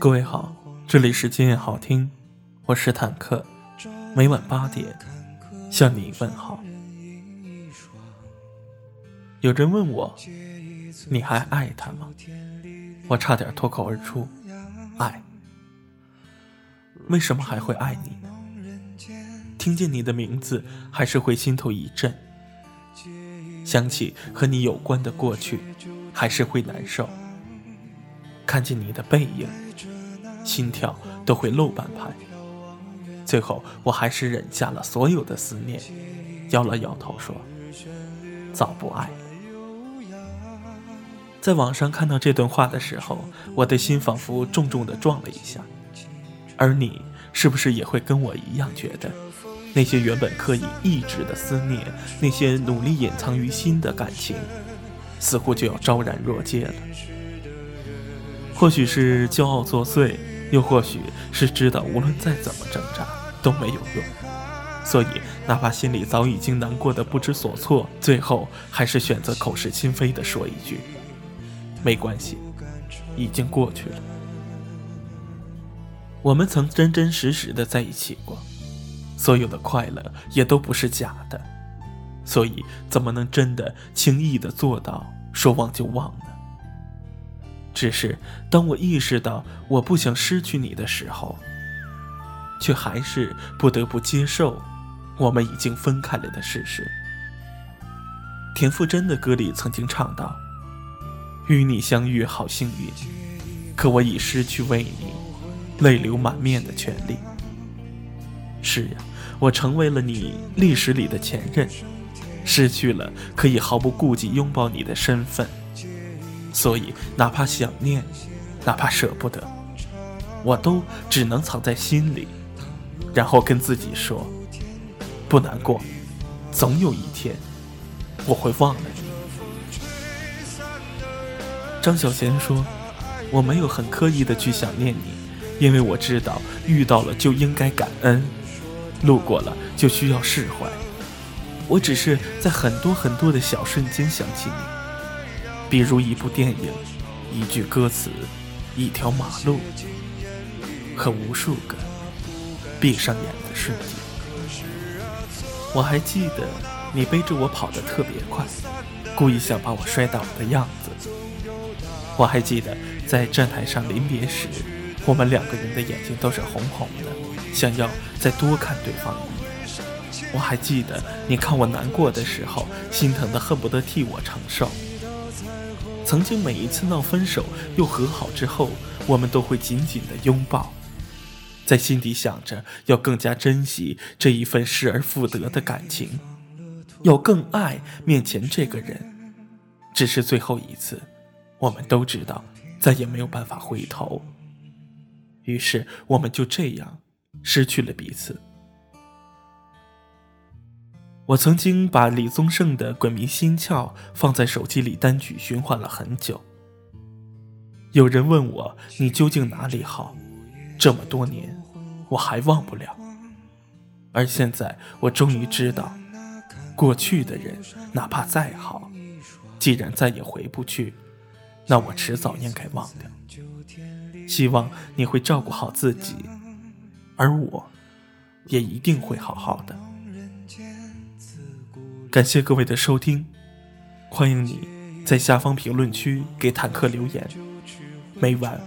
各位好，这里是今夜好听，我是坦克，每晚八点向你问好。有人问我，你还爱他吗？我差点脱口而出，爱。为什么还会爱你？听见你的名字，还是会心头一震；想起和你有关的过去，还是会难受。看见你的背影，心跳都会漏半拍。最后，我还是忍下了所有的思念，摇了摇头说：“早不爱。”在网上看到这段话的时候，我的心仿佛重重的撞了一下。而你，是不是也会跟我一样觉得，那些原本刻意抑制的思念，那些努力隐藏于心的感情，似乎就要昭然若揭了？或许是骄傲作祟，又或许是知道无论再怎么挣扎都没有用，所以哪怕心里早已经难过的不知所措，最后还是选择口是心非的说一句：“没关系，已经过去了。”我们曾真真实实的在一起过，所有的快乐也都不是假的，所以怎么能真的轻易的做到说忘就忘呢？只是当我意识到我不想失去你的时候，却还是不得不接受我们已经分开了的事实。田馥甄的歌里曾经唱到：“与你相遇好幸运，可我已失去为你泪流满面的权利。”是呀，我成为了你历史里的前任，失去了可以毫不顾忌拥抱你的身份。所以，哪怕想念，哪怕舍不得，我都只能藏在心里，然后跟自己说：不难过，总有一天我会忘了你。张小娴说：“我没有很刻意的去想念你，因为我知道遇到了就应该感恩，路过了就需要释怀。我只是在很多很多的小瞬间想起你。”比如一部电影，一句歌词，一条马路，和无数个闭上眼的瞬间。我还记得你背着我跑得特别快，故意想把我摔倒的样子。我还记得在站台上临别时，我们两个人的眼睛都是红红的，想要再多看对方一眼。我还记得你看我难过的时候，心疼的恨不得替我承受。曾经每一次闹分手又和好之后，我们都会紧紧的拥抱，在心底想着要更加珍惜这一份失而复得的感情，要更爱面前这个人。只是最后一次，我们都知道再也没有办法回头，于是我们就这样失去了彼此。我曾经把李宗盛的《鬼迷心窍》放在手机里单曲循环了很久。有人问我：“你究竟哪里好？”这么多年，我还忘不了。而现在，我终于知道，过去的人哪怕再好，既然再也回不去，那我迟早应该忘掉。希望你会照顾好自己，而我，也一定会好好的。感谢各位的收听，欢迎你在下方评论区给坦克留言。每晚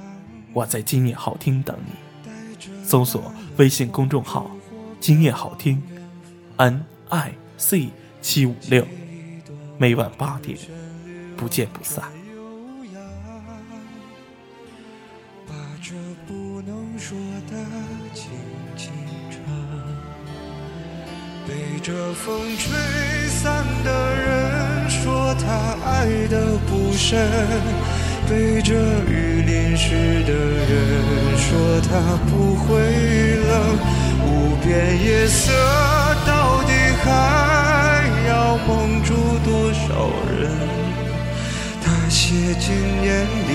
我在今夜好听等你，搜索微信公众号“今夜好听 ”，N I C 七五六，每晚八点不见不散。把这不能说的轻轻唱被这风吹。散的人说他爱的不深，被这雨淋湿的人说他不会冷。无边夜色到底还要蒙住多少人？他写进眼里，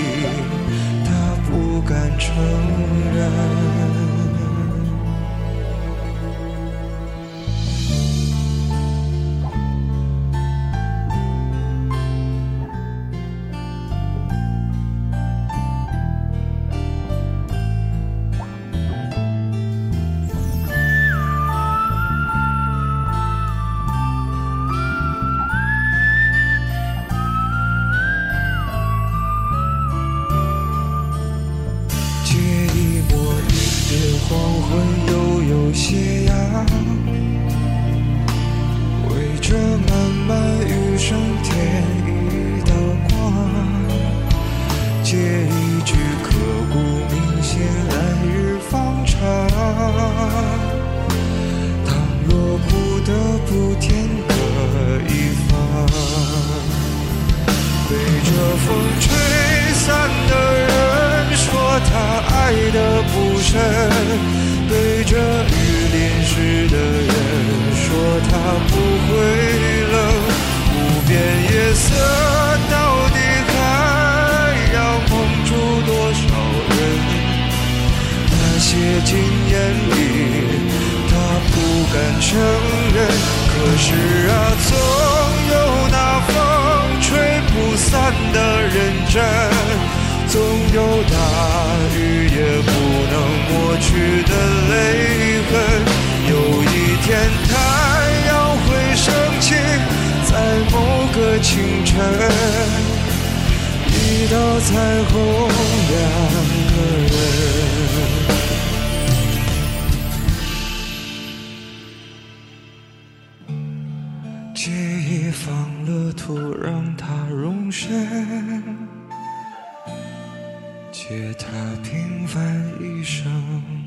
黄昏悠悠斜阳，围着漫漫余生添一道光，借一句刻骨铭心，来日方长。倘若不得不天各一方，被这风吹的不深，被这雨淋湿的人说他不会冷。无边夜色到底还要蒙住多少人？那些禁言里，他不敢承认。可是啊，总有那风吹不散的认真，总有大雨也不能抹去的泪痕。有一天，太阳会升起，在某个清晨，一道彩虹，两个人。记忆放了土，让它容身，借他平凡一生。